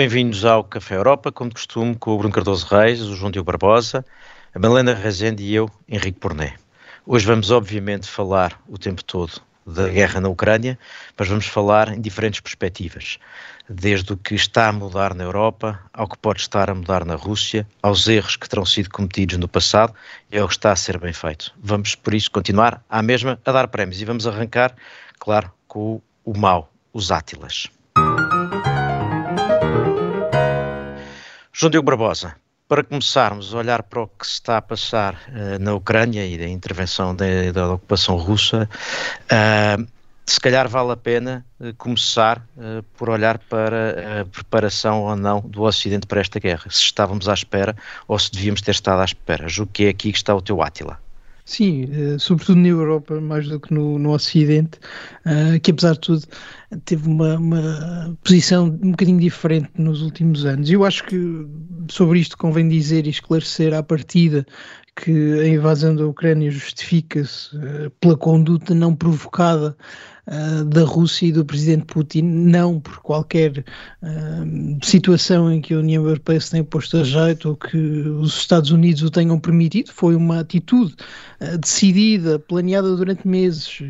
bem-vindos ao Café Europa, como de costume, com o Bruno Cardoso Reis, o João Diogo Barbosa, a Malena Rezende e eu, Henrique Porné. Hoje vamos, obviamente, falar o tempo todo da guerra na Ucrânia, mas vamos falar em diferentes perspectivas, desde o que está a mudar na Europa, ao que pode estar a mudar na Rússia, aos erros que terão sido cometidos no passado e ao que está a ser bem feito. Vamos, por isso, continuar à mesma a dar prémios e vamos arrancar, claro, com o, mau, os Átilas. João Diogo Barbosa, para começarmos a olhar para o que se está a passar uh, na Ucrânia e da intervenção de, da ocupação russa, uh, se calhar vale a pena uh, começar por olhar para a preparação ou não do Ocidente para esta guerra, se estávamos à espera ou se devíamos ter estado à espera. Julgo que é aqui que está o teu Átila. Sim, sobretudo na Europa, mais do que no, no Ocidente, que apesar de tudo teve uma, uma, posição um bocadinho diferente nos últimos anos. Eu acho que sobre isto convém dizer e esclarecer à partida que a invasão da Ucrânia justifica-se uh, pela conduta não provocada uh, da Rússia e do presidente Putin, não por qualquer uh, situação em que a União Europeia se tenha posto a jeito ou que os Estados Unidos o tenham permitido, foi uma atitude decidida, planeada durante meses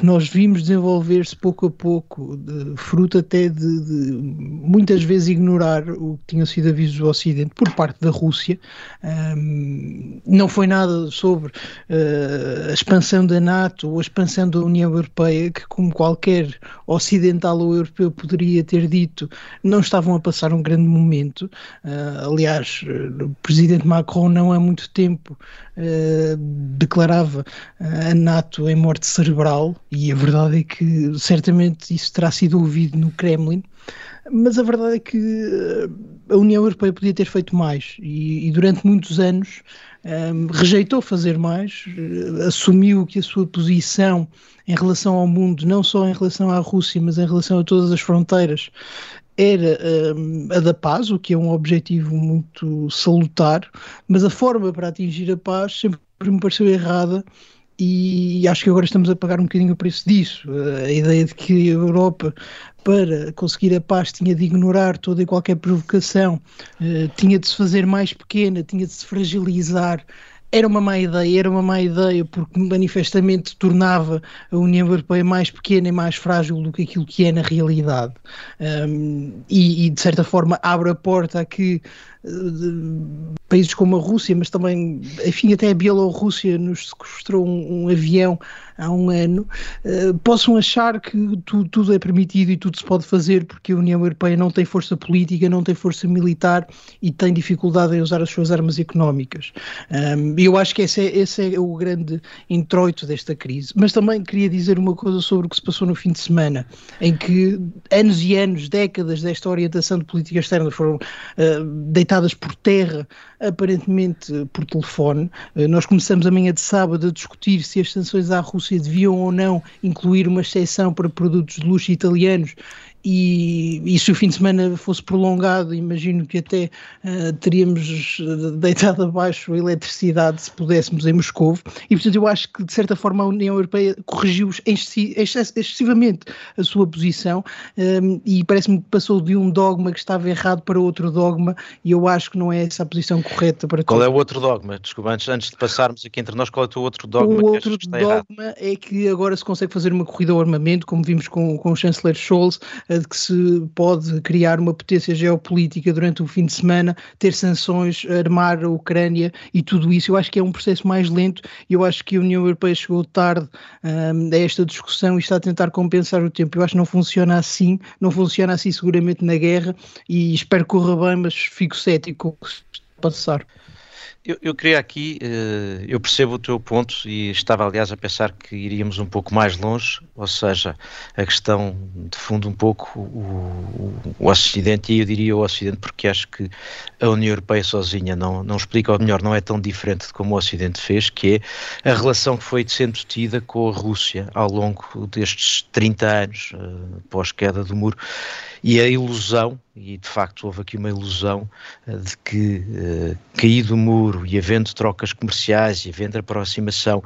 que nós vimos desenvolver-se pouco a pouco, de, fruto até de, de, muitas vezes ignorar o que tinham sido avisos do Ocidente por parte da Rússia. Um, não foi nada sobre uh, a expansão da NATO ou a expansão da União Europeia, que, como qualquer ocidental ou europeu poderia ter dito, não estavam a passar um grande momento. Uh, aliás, o presidente Macron, não há muito tempo, uh, declarava a NATO em morte cerebral e a verdade é que certamente isso terá sido ouvido no Kremlin, mas a verdade é que eh, a União Europeia podia ter feito mais e, e durante muitos anos um, rejeitou fazer mais, assumiu que a sua posição em relação ao mundo, não só em relação à Rússia, mas em relação a todas as fronteiras, era um, ehm, a da paz, o que é um objetivo muito salutar, mas a forma para atingir a paz sempre me pareceu errada e acho que agora estamos a pagar um bocadinho o preço disso. A ideia de que a Europa, para conseguir a paz, tinha de ignorar toda e qualquer provocação, eh, tinha de se fazer mais pequena, tinha de se fragilizar era uma má ideia, era uma má ideia porque manifestamente tornava a União Europeia mais pequena e mais frágil do que aquilo que é na realidade. Um, e, e, de certa forma abre a porta a que países como a Rússia, mas também, enfim, até a Bielorrússia nos sequestrou um, um avião há um ano, uh, possam achar que tu, tudo é permitido e tudo se pode fazer porque a União Europeia não tem força política, não tem força militar e tem dificuldade em usar as suas armas económicas. Um, eu acho que esse é, esse é o grande introito desta crise. Mas também queria dizer uma coisa sobre o que se passou no fim de semana, em que anos e anos, décadas desta orientação de política externa foram uh, deitadas por terra, aparentemente por telefone. Uh, nós começamos amanhã de sábado a discutir se as sanções à Rússia deviam ou não incluir uma exceção para produtos de luxo italianos e, e, se o fim de semana fosse prolongado, imagino que até uh, teríamos deitado abaixo a eletricidade se pudéssemos em Moscou. E portanto, eu acho que de certa forma a União Europeia corrigiu excessivamente a sua posição um, e parece-me que passou de um dogma que estava errado para outro dogma. E eu acho que não é essa a posição correta para Qual todos. é o outro dogma? Desculpa, antes, antes de passarmos aqui entre nós, qual é o teu outro dogma? O outro dogma errado? é que agora se consegue fazer uma corrida ao armamento, como vimos com, com o chanceler Scholz de que se pode criar uma potência geopolítica durante o fim de semana, ter sanções, armar a Ucrânia e tudo isso. Eu acho que é um processo mais lento e eu acho que a União Europeia chegou tarde um, a esta discussão e está a tentar compensar o tempo. Eu acho que não funciona assim, não funciona assim seguramente na guerra e espero que corra bem, mas fico cético com o passar. Eu, eu queria aqui, uh, eu percebo o teu ponto e estava aliás a pensar que iríamos um pouco mais longe, ou seja, a questão de fundo um pouco o, o, Ocidente, e eu diria o Ocidente porque acho que a União Europeia sozinha não, não explica, ou melhor, não é tão diferente de como o Ocidente fez, que é a relação que foi sendo tida com a Rússia ao longo destes 30 anos, uh, pós-queda do muro, e a ilusão, e de facto houve aqui uma ilusão uh, de que, uh, caído o muro e havendo trocas comerciais e havendo aproximação,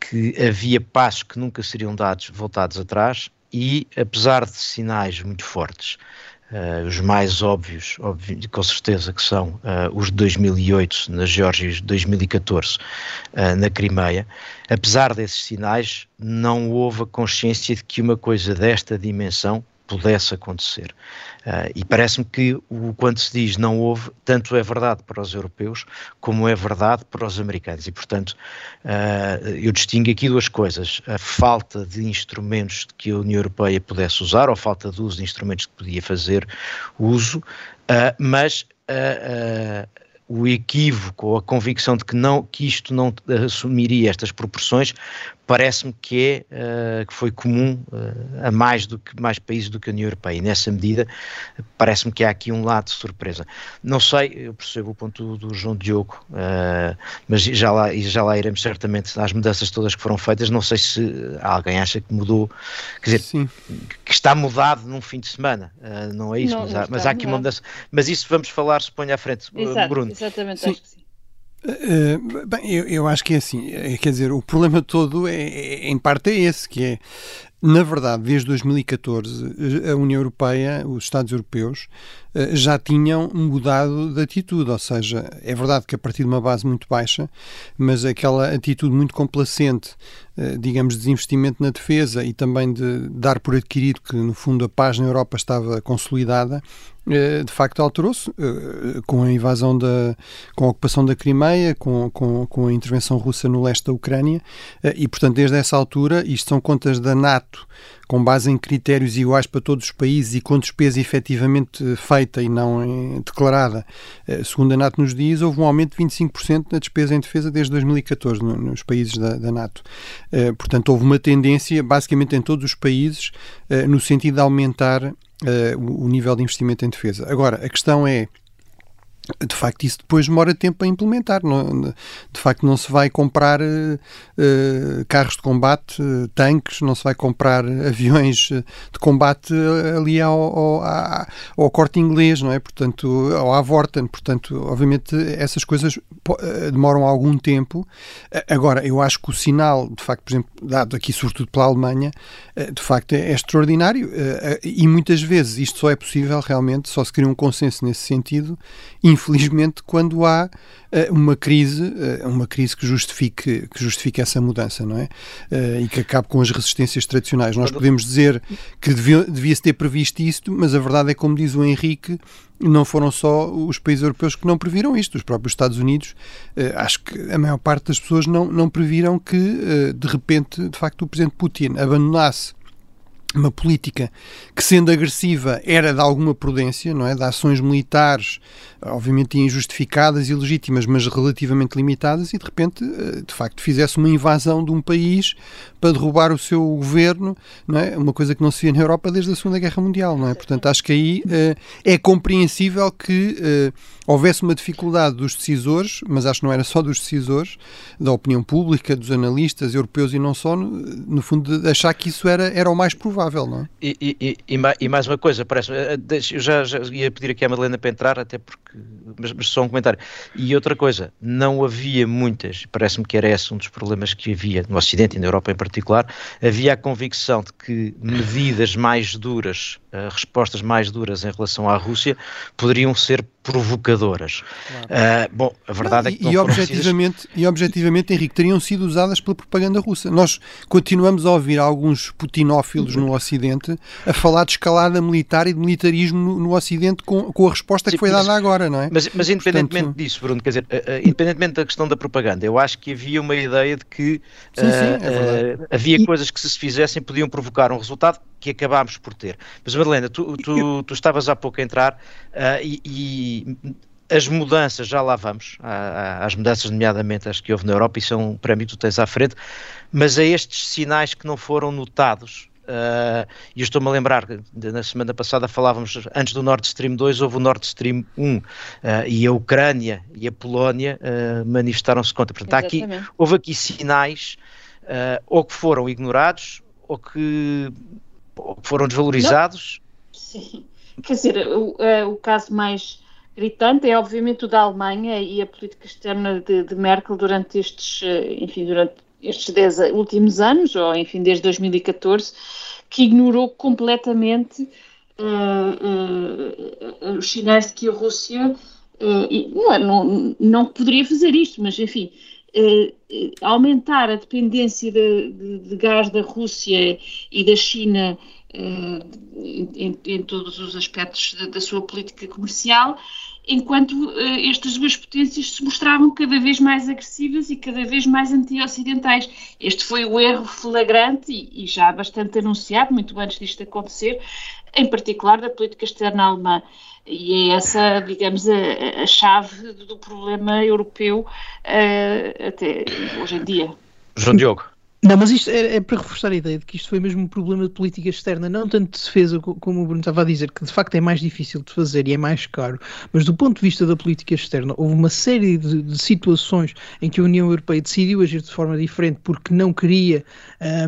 que havia passos que nunca seriam dados voltados atrás, e apesar de sinais muito fortes Uh, os mais óbvios, óbvio, com certeza, que são uh, os de 2008 na Geórgia e os de 2014 uh, na Crimeia. Apesar desses sinais, não houve a consciência de que uma coisa desta dimensão pudesse acontecer. Uh, e parece-me que o quando se diz não houve, tanto é verdade para os europeus como é verdade para os americanos. E, portanto, uh, eu distingo aqui duas coisas: a falta de instrumentos que a União Europeia pudesse usar, ou a falta de uso de instrumentos que podia fazer uso, uh, mas o equívoco ou a convicção de que, não, que isto não assumiria estas proporções parece-me que é uh, que foi comum uh, a mais do que mais países do que a União Europeia. E nessa medida parece-me que há aqui um lado de surpresa. Não sei, eu percebo o ponto do, do João Diogo uh, mas já lá, já lá iremos certamente às mudanças todas que foram feitas, não sei se alguém acha que mudou, quer dizer Sim. que está mudado num fim de semana. Não é isso, não, mas, há, mas há aqui uma mudança. Mas isso vamos falar, suponho à frente Exato, Bruno. exatamente, sim. acho que sim Uh, bem, eu, eu, acho que é assim, quer dizer, o problema todo é, é, em parte é esse, que é na verdade, desde 2014, a União Europeia, os Estados Europeus, eh, já tinham mudado de atitude, ou seja, é verdade que a partir de uma base muito baixa, mas aquela atitude muito complacente, eh, digamos, de desinvestimento na defesa e também de dar por adquirido que, no fundo, a paz na Europa estava consolidada, eh, de facto alterou-se com a invasão da com a ocupação da Crimeia, com, com, com a intervenção russa no leste da Ucrânia e portanto desde essa altura, isto são contas da NATO com base em critérios iguais para todos os países e com despesa efetivamente feita e não declarada, eh, segundo a NATO nos diz, houve um aumento de 25% na despesa em defesa desde 2014 nos países da, da NATO. Eh, portanto, houve uma tendência, basicamente em todos os países, eh, no sentido de aumentar o nível de investimento em defesa. Agora, a questão é de facto isso depois demora tempo a implementar não, de facto não se vai comprar uh, carros de combate uh, tanques, não se vai comprar aviões de combate ali ao, ao, ao, corte inglês, não é? Portanto, ao Avorten, portanto, obviamente essas coisas demoram algum tempo. Agora, eu acho que o sinal de facto, por exemplo, dado aqui sobretudo pela Alemanha de facto é, é extraordinário e muitas vezes isto só é possível realmente, só se cria um consenso nesse sentido infelizmente, quando há uh, uma crise, uh, uma crise que justifique, que justifique essa mudança, não é? Uh, e que acabe com as resistências tradicionais. Nós podemos dizer que devia-se ter previsto isto, mas a verdade é, como diz o Henrique, não foram só os países europeus que não previram isto, os próprios Estados Unidos. acho que a maior parte das pessoas não, não previram que, de repente, de facto, o presidente Putin abandonasse uma política que, sendo agressiva, era de alguma prudência, não é? De ações militares, obviamente injustificadas e legítimas, mas relativamente limitadas, e de repente, eh, de facto, fizesse uma invasão de um país para derrubar o seu governo, não é? Uma coisa que não se via na Europa desde a Segunda Guerra Mundial, não é? Portanto, acho que aí uh, é compreensível que uh, houvesse uma dificuldade dos decisores, mas acho que não era só dos decisores, da opinião pública, dos analistas europeus e não só, no, fundo, de achar que isso era, era o mais provável, não é? E, e, e, e mais uma coisa, parece, eh, eu já, já, ia pedir aqui à Madalena para entrar, até porque, mas, mas só um comentário. E outra coisa, não havia muitas, parece-me que era esse um dos problemas que havia no Ocidente e na Europa em particular, havia a convicção de que medidas mais duras, uh, respostas mais duras em relação à Rússia, poderiam ser provocadoras. Claro. Uh, bom, a verdade não, é que e, objetivamente, e objetivamente, Henrique, teriam sido usadas pela propaganda russa. Nós continuamos a ouvir alguns putinófilos no Ocidente a falar de escalada militar e de militarismo no, no Ocidente com, com a resposta Sim, que foi dada mas, agora, não é? Mas, mas independentemente Portanto, disso, Bruno, quer dizer, uh, uh, independentemente da questão da propaganda, eu acho que havia uma ideia de que sim, sim, é havia e... coisas que se fizessem podiam provocar um resultado que acabámos por ter. Mas Madalena, tu, tu, tu estavas há pouco a entrar e, e as mudanças, já lá vamos, às mudanças, nomeadamente as que houve na Europa, isso é um prémio que tu tens à frente, mas a estes sinais que não foram notados, uh, e eu estou-me a lembrar, na semana passada falávamos, antes do Nord Stream 2 houve o Nord Stream 1, uh, e a Ucrânia e a Polónia uh, manifestaram-se contra. Portanto, aqui, houve aqui sinais, ou que foram ignorados, ou que, ou que foram desvalorizados. Não. Sim, quer dizer, o, o caso mais gritante é obviamente o da Alemanha e a política externa de, de Merkel durante estes, enfim, durante estes dez últimos anos, ou enfim, desde 2014, que ignorou completamente uh, uh, os sinais de que a Rússia não, não, não poderia fazer isto, mas enfim, aumentar a dependência de, de, de, gás da Rússia e da China em, em, todos os aspectos da, da sua política comercial enquanto uh, estas duas potências se mostravam cada vez mais agressivas e cada vez mais anti-ocidentais. Este foi o erro flagrante e, e, já bastante anunciado, muito antes disto acontecer, em particular da política externa alemã. E é essa, digamos, a, a chave do problema europeu uh, até hoje em dia. João Diogo. Não, mas isto é, é, para reforçar a ideia de que isto foi mesmo um problema de política externa, não tanto de defesa, como o Bruno estava a dizer, que de facto é mais difícil de fazer e é mais caro, mas do ponto de vista da política externa, houve uma série de, de situações em que a União Europeia decidiu agir de forma diferente porque não queria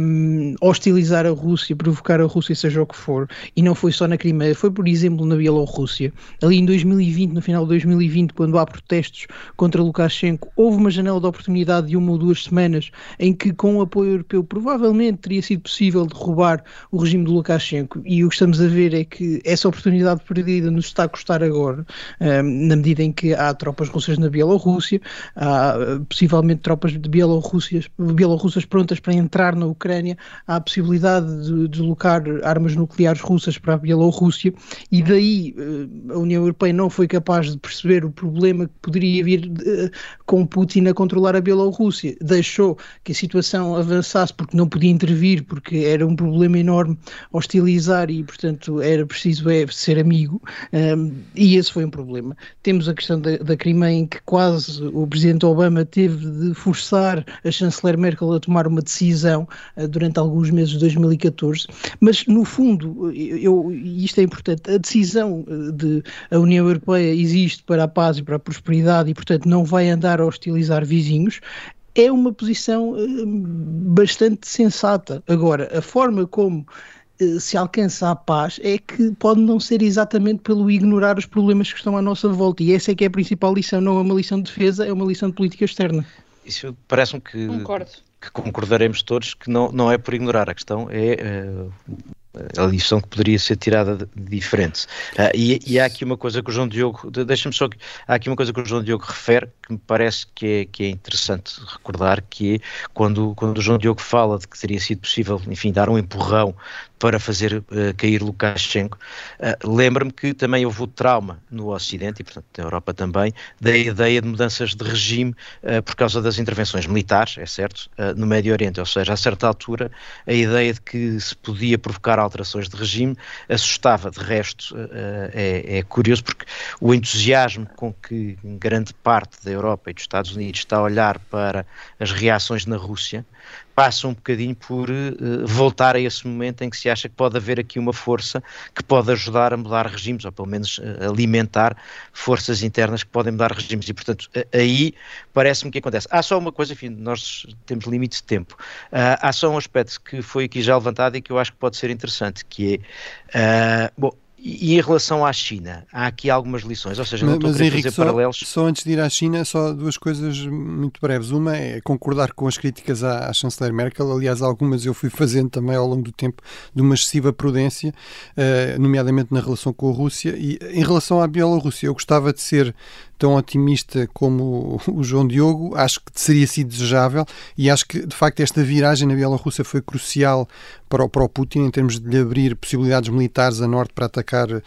um, hostilizar a Rússia, provocar a Rússia, seja o que for, e não foi só na Crimeia, foi por exemplo na Bielorrússia. Ali em 2020, no final de 2020, quando há protestos contra Lukashenko, houve uma janela de oportunidade de uma ou duas semanas em que, com o apoio apoio europeu, provavelmente teria sido possível derrubar o regime de Lukashenko. E o que estamos a ver é que essa oportunidade perdida nos está a custar agora, um, na medida em que há tropas russas na Bielorrússia, há possivelmente tropas de Bielorrússias, bielorrussas prontas para entrar na Ucrânia, há a possibilidade de deslocar armas nucleares russas para a Bielorrússia, e daí a União Europeia não foi capaz de perceber o problema que poderia vir de, com Putin a controlar a Bielorrússia. Deixou que a situação avançasse avançasse porque não podia intervir, porque era um problema enorme hostilizar e, portanto, era preciso é, ser amigo, um, e esse foi um problema. Temos a questão da, da Crimeia, em que quase o presidente Obama teve de forçar a chanceler Merkel a tomar uma decisão uh, durante alguns meses de 2014, mas, no fundo, eu, isto é importante, a decisão uh, de a União Europeia existe para a paz e para a prosperidade e, portanto, não vai andar a hostilizar vizinhos, é uma posição eh, bastante sensata. Agora, a forma como eh, se alcança a paz é que pode não ser exatamente pelo ignorar os problemas que estão à nossa volta. E essa é que é a principal lição, não é uma lição de defesa, é uma lição de política externa. Isso parece-me que, que, concordaremos todos que não, não é por ignorar, a questão é uh, a lição que poderia ser tirada de, diferente. Uh, e, e, há aqui uma coisa que o João Diogo, deixa-me só há aqui uma coisa que o João Diogo refere que me parece que é, que é interessante recordar, que é quando, quando o João Diogo fala de que teria sido possível, enfim, dar um empurrão para fazer uh, cair Lukashenko, uh, lembra-me que também houve o trauma no Ocidente e, portanto, na Europa também, da ideia de mudanças de regime por causa das intervenções militares, é certo, no Médio Oriente, ou seja, a certa altura a ideia de que se podia provocar alterações de regime assustava. De resto, é, é curioso porque o entusiasmo com que grande parte da Europa e dos Estados Unidos está a olhar para as reações na Rússia passa um bocadinho por uh, voltar a esse momento em que se acha que pode haver aqui uma força que pode ajudar a mudar regimes, ou pelo menos uh, alimentar forças internas que podem mudar regimes. E, portanto, aí parece-me que acontece. Há só uma coisa, enfim, nós temos limite de tempo. Uh, há só um aspecto que foi aqui já levantado e que eu acho que pode ser interessante, que é, bom, e em relação à China, há aqui algumas lições, ou seja, não mas, estou a Henrique, fazer só, paralelos. Só antes de ir à China, só duas coisas muito breves. Uma é concordar com as críticas à, à chanceler Merkel, aliás, algumas eu fui fazendo também ao longo do tempo de uma excessiva prudência, uh, nomeadamente na relação com a Rússia. E em relação à Bielorrússia, eu gostava de ser tão otimista como o João Diogo, acho que seria sido desejável e acho que, de facto, esta viragem na Bielorrússia foi crucial para o, para o Putin em termos de lhe abrir possibilidades militares a norte para atacar uh,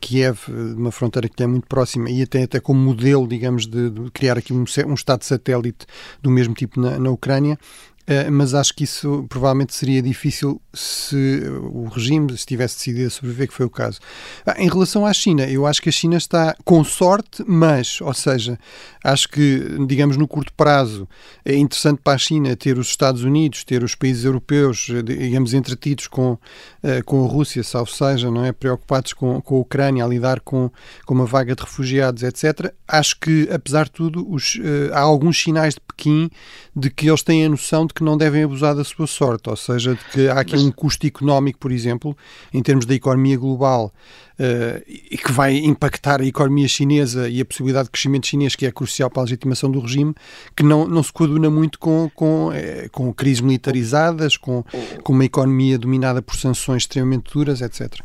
Kiev, uma fronteira que é muito próxima e até, até como modelo, digamos, de, de criar aqui um, um Estado satélite do mesmo tipo na, na Ucrânia. Uh, mas acho que isso provavelmente seria difícil se o regime se tivesse decidido a sobreviver, que foi o caso. Ah, em relação à China, eu acho que a China está com sorte, mas, ou seja, acho que, digamos, no curto prazo é interessante para a China ter os Estados Unidos, ter os países europeus, digamos, entretidos com, uh, com a Rússia, salvo seja, não é? Preocupados com, com a Ucrânia, a lidar com, com uma vaga de refugiados, etc. Acho que, apesar de tudo, os, há alguns sinais de Pequim de que eles têm a noção de que não devem abusar da sua sorte, ou seja, de que há aqui um custo económico, por exemplo, em termos da economia global, uh, e que vai impactar a economia chinesa e a possibilidade de crescimento chinês, que é crucial para a legitimação do regime, que não, não se coaduna muito com, com, eh, com crises militarizadas, com, com uma economia dominada por sanções extremamente duras, etc.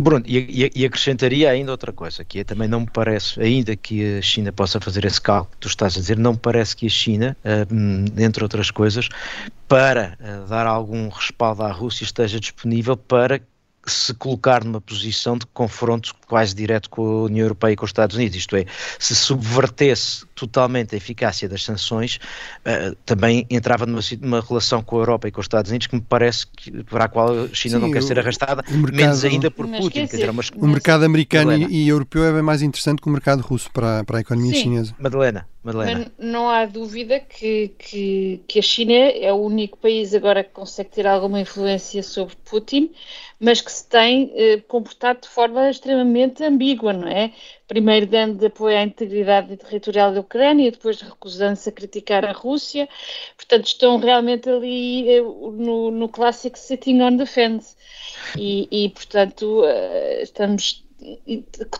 Bruno, e, e, acrescentaria ainda outra coisa, que é, também não me parece, ainda que a China possa fazer esse cálculo que tu estás a dizer, não me parece que a China, uh, entre outras coisas, para uh, dar algum respaldo à Rússia, esteja disponível para se colocar numa posição de confronto quase direto com a União Europeia e com os Estados Unidos, isto é, se subvertesse totalmente a eficácia das sanções, uh, também entrava numa, numa, relação com a Europa e com os Estados Unidos que me parece que, para a qual a China Sim, não quer ser arrastada, mercado, menos ainda por Putin. Quer dizer, mas, o mercado americano e, e, europeu é bem mais interessante que o mercado russo para, para a economia Sim. chinesa. Madalena, Madalena. Não há dúvida que, que, que a China é o único país agora que consegue ter alguma influência sobre Putin, mas que se tem eh, comportado de forma extremamente ambígua, não é? Primeiro dando apoio à integridade territorial da Ucrânia, depois recusando-se a criticar a Rússia. Portanto, estão realmente ali eh, no, no clássico sitting on the fence. E, e portanto, eh, estamos,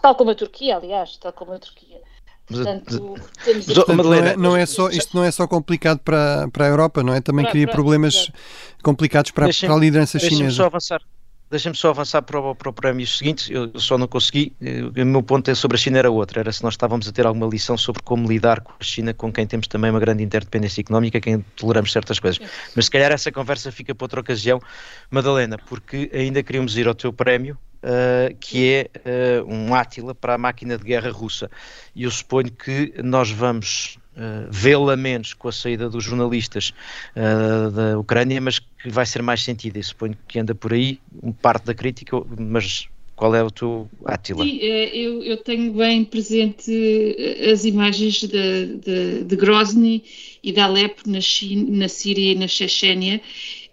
tal como a Turquia, aliás, tal como a Turquia. Portanto, temos Portanto, não, é, não é só, isto não é só complicado para, para a Europa, não é? Também para, cria para, problemas complicados para, para a liderança chinesa. só avançar. Deixa-me só avançar para o, para o prémio seguinte. Eu só não consegui. O meu ponto é sobre a China era outro. Era se nós estávamos a ter alguma lição sobre como lidar com a China, com quem temos também uma grande interdependência económica, quem toleramos certas coisas. Mas se calhar essa conversa fica para outra ocasião, Madalena, porque ainda queríamos ir ao teu prémio, Uh, que é uh, um Átila para a máquina de guerra russa. E eu suponho que nós vamos uh, vê-la menos com a saída dos jornalistas da Ucrânia, mas que vai ser mais sentida. E suponho que anda por aí parte da crítica, mas qual é o teu Átila? Sim, eu, eu, tenho bem presente as imagens de, de, de Grozny e de Alepo na, China, na Síria e na Chechênia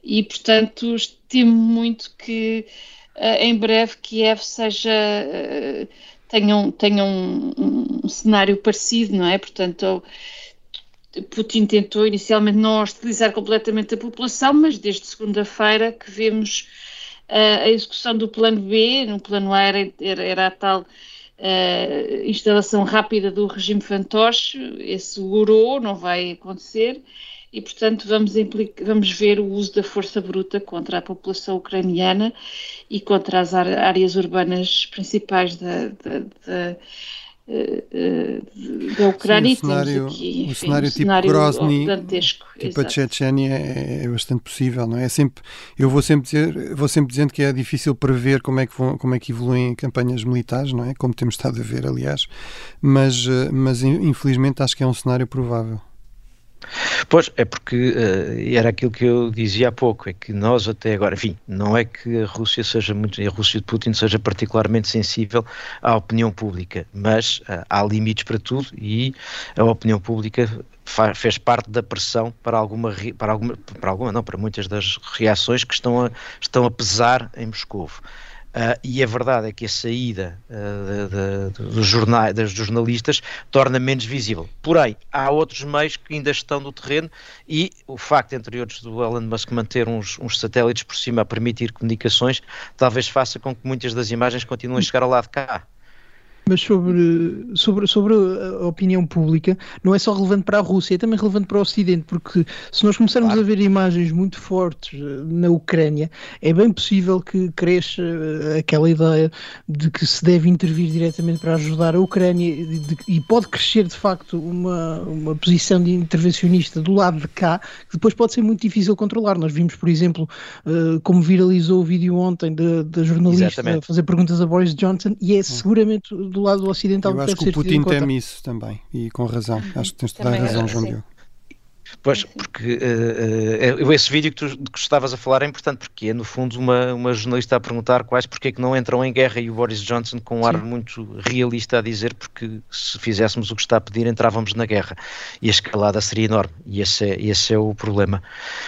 e, portanto, temo muito que em breve Kiev seja uh, tenha, um, tenha um, um, cenário parecido, não é? Portanto, Putin tentou inicialmente não hostilizar completamente a população, mas desde segunda-feira que vemos uh, a execução do plano B, no plano A era, era, era a tal uh, instalação rápida do regime fantoche, esse segurou, não vai acontecer, e, portanto, vamos, vamos ver o uso da força bruta contra a população ucraniana e contra as áreas urbanas principais da, da, da eh, eh, da Ucrânia Sim, o cenário, aqui, enfim, o cenário um tipo cenário Grozny, tipo a Chechênia é, é, bastante possível, não é? é? sempre, eu vou sempre dizer, vou sempre dizendo que é difícil prever como é que vão, como é que evoluem campanhas militares, não é? Como temos estado a ver, aliás, mas, eh, mas infelizmente acho que é um cenário provável. Pois, é porque uh, era aquilo que eu dizia há pouco, é que nós até agora, enfim, não é que a Rússia seja muito, a Rússia de Putin seja particularmente sensível à opinião pública, mas uh, há limites para tudo e a opinião pública fez parte da pressão para alguma, para alguma, para alguma não, para muitas das reações que estão a, estão a pesar em Moscou. Uh, e a verdade é que a saída uh, de, de, dos, jornais, dos jornalistas torna menos visível. Porém, há outros meios que ainda estão no terreno e o facto, entre outros, do Elon Musk manter uns, uns satélites por cima a permitir comunicações, talvez faça com que muitas das imagens continuem a chegar ao lado de cá. Mas sobre, sobre, sobre a opinião pública, não é só relevante para a Rússia, é também relevante para o Ocidente, porque se nós começarmos claro. a ver imagens muito fortes eh, na Ucrânia, é bem possível que cresça eh, aquela ideia de que se deve intervir diretamente para ajudar a Ucrânia de, e pode crescer de facto uma, uma posição de intervencionista do lado de cá, que depois pode ser muito difícil controlar. Nós vimos, por exemplo, uh, como viralizou o vídeo ontem da jornalista Exatamente. fazer perguntas a Boris Johnson, e é hum. seguramente do lado ocidental Eu acho que o Putin teme isso também, e com razão. Acho que tens toda a razão, João Diogo. Pois, porque uh, uh, esse vídeo que tu, que estavas a falar é importante, porque é no fundo uma, uma jornalista a perguntar quais porque é que não entram em guerra e o Boris Johnson com um Sim. ar muito realista a dizer porque se fizéssemos o que está a pedir entrávamos na guerra e a escalada seria enorme e esse é, esse é o problema.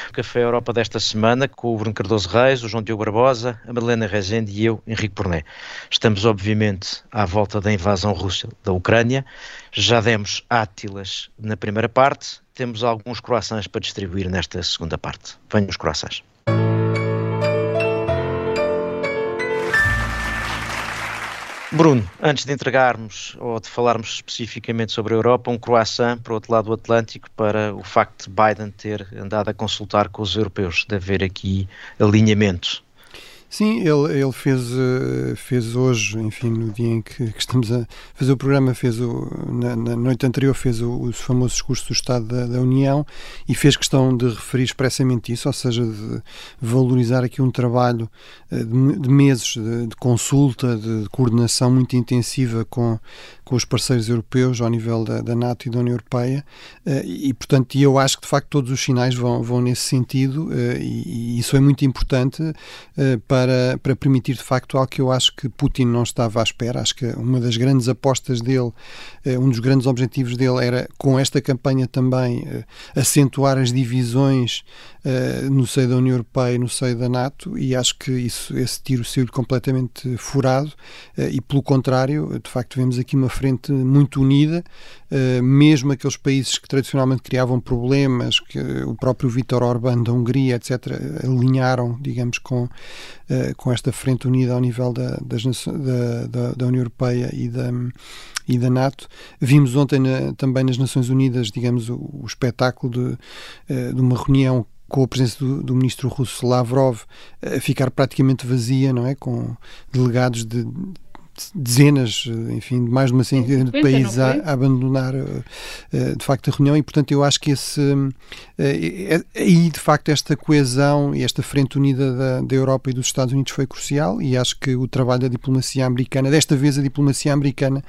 O Café Europa desta semana com o Bruno Cardoso Reis, o João Diogo Barbosa, a Madalena Rezende e eu, Henrique Porné. Estamos obviamente à volta da invasão russa da Ucrânia, já demos átilas na primeira parte, temos alguns croissants para distribuir nesta segunda parte. Venham os croissants. Bruno, antes de entregarmos ou de falarmos especificamente sobre a Europa, um croissant para o outro lado do Atlântico para o facto de Biden ter andado a consultar com os europeus, de haver aqui alinhamento. Sim, ele, ele fez, eh, fez hoje, enfim, no dia em que, que estamos a fazer o programa, fez o, na, na noite anterior fez o, o famoso discurso do Estado da, da, União e fez questão de referir expressamente isso, ou seja, de valorizar aqui um trabalho eh, de, de meses de, de consulta, de, de, coordenação muito intensiva com, com os parceiros europeus ao nível da, da NATO e da União Europeia eh, e, portanto, eu acho que de facto todos os sinais vão, vão nesse sentido e, e isso é muito importante para para, para permitir de facto algo que eu acho que Putin não estava à espera. Acho que uma das grandes apostas dele, eh, um dos grandes objetivos dele era, com esta campanha também, eh, acentuar as divisões eh, no seio da União Europeia e no seio da NATO, e acho que isso, esse tiro saiu completamente furado, e pelo contrário, de facto, vemos aqui uma frente muito unida, mesmo aqueles países que tradicionalmente criavam problemas, que o próprio Vítor Orbán da Hungria, etc., alinharam, digamos, com uh, com esta frente unida ao nível da, das, da, da, da, União Europeia e da, e da NATO. Vimos ontem na, também nas Nações Unidas, digamos, o, o espetáculo de, uh, de uma reunião com a presença do, do, ministro russo Lavrov a ficar praticamente vazia, não é? Com delegados de dezenas, enfim, de mais de uma centena de países a, a, abandonar uh, de facto a reunião e portanto eu acho que esse uh, aí de facto esta coesão e esta frente unida da, da, Europa e dos Estados Unidos foi crucial e acho que o trabalho da diplomacia americana, desta vez a diplomacia americana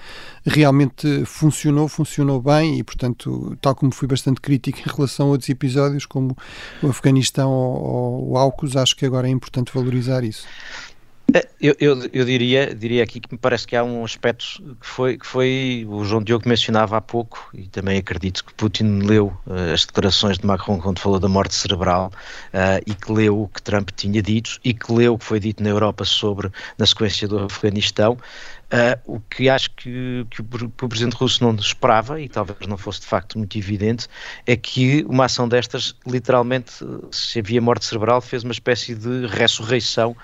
realmente funcionou, funcionou bem e portanto tal como fui bastante crítico em relação a outros episódios como o Afeganistão ou, ou o AUKUS, acho que agora é importante valorizar isso. É, eu, eu, eu, diria, diria aqui que me parece que há um aspecto que foi, que foi o João Diogo mencionava há pouco, e também acredito que Putin leu uh, as declarações de Macron quando falou da morte cerebral uh, e que leu o que Trump tinha dito e que leu o que foi dito na Europa sobre, na sequência do Afeganistão. Uh, o que acho que, que, o presidente russo não esperava, e talvez não fosse de facto muito evidente, é que uma ação destas, literalmente, se havia morte cerebral, fez uma espécie de ressurreição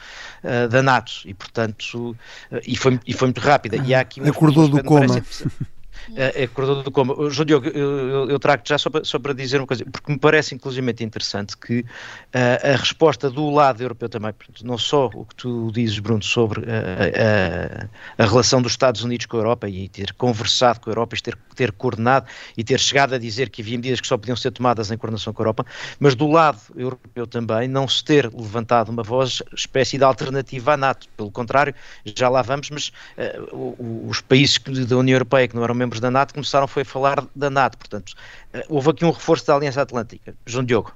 uh, da NATO, e portanto, uh, e, foi, e foi muito rápida. E há aqui Acordou do coma. É, acordou do coma. João Diogo, eu, eu trago já só para, só para dizer uma coisa, porque me parece inclusivamente interessante que uh, a resposta do lado europeu também, não só o que tu dizes, Bruno, sobre uh, uh, a relação dos Estados Unidos com a Europa e ter conversado com a Europa, e ter, ter coordenado e ter chegado a dizer que havia medidas que só podiam ser tomadas em coordenação com a Europa, mas do lado europeu também não se ter levantado uma voz, espécie de alternativa à NATO. Pelo contrário, já lá vamos, mas os países da União Europeia que não eram membros membros da NATO começaram foi a falar da NATO, portanto houve aqui um reforço da Aliança Atlântica. João Diogo.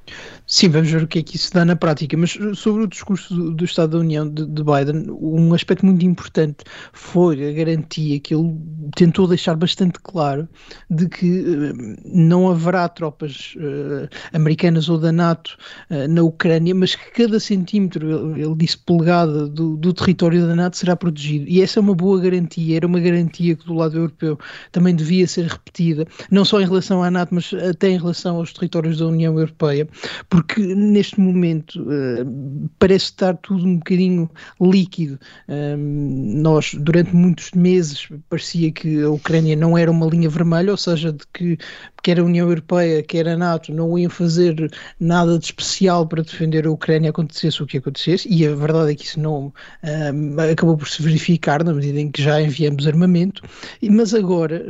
Sim, vamos ver o que é que isso dá na prática, mas sobre o discurso do, do Estado da União de, de, Biden, um aspecto muito importante foi a garantia que ele tentou deixar bastante claro de que uh, não haverá tropas uh, americanas ou da NATO uh, na Ucrânia, mas que cada centímetro, ele, ele disse polegada, do, do território da NATO será protegido. E essa é uma boa garantia, era uma garantia que do lado europeu também devia ser repetida, não só em relação à NATO, mas até em relação aos territórios da União Europeia, porque neste momento uh, parece estar tudo um bocadinho líquido. Uh, nós, durante muitos meses, parecia que a Ucrânia não era uma linha vermelha, ou seja, de que quer a União Europeia, quer a NATO não iam fazer nada de especial para defender a Ucrânia acontecesse o que acontecesse, e a verdade é que isso não um, acabou por se verificar na medida em que já enviamos armamento, mas agora,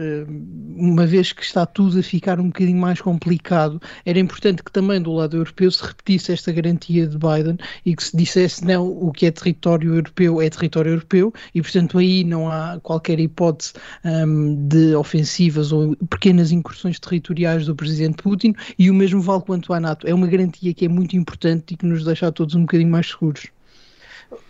uma vez que está tudo a ficar um bocadinho mais complicado, era importante que também do lado europeu se repetisse esta garantia de Biden e que se dissesse não, o que é território europeu é território europeu, e portanto aí não há qualquer hipótese um, de ofensivas ou pequenas incursões territoriais do presidente Putin e o mesmo vale quanto à NATO. É uma garantia que é muito importante e que nos deixa a todos um bocadinho mais seguros.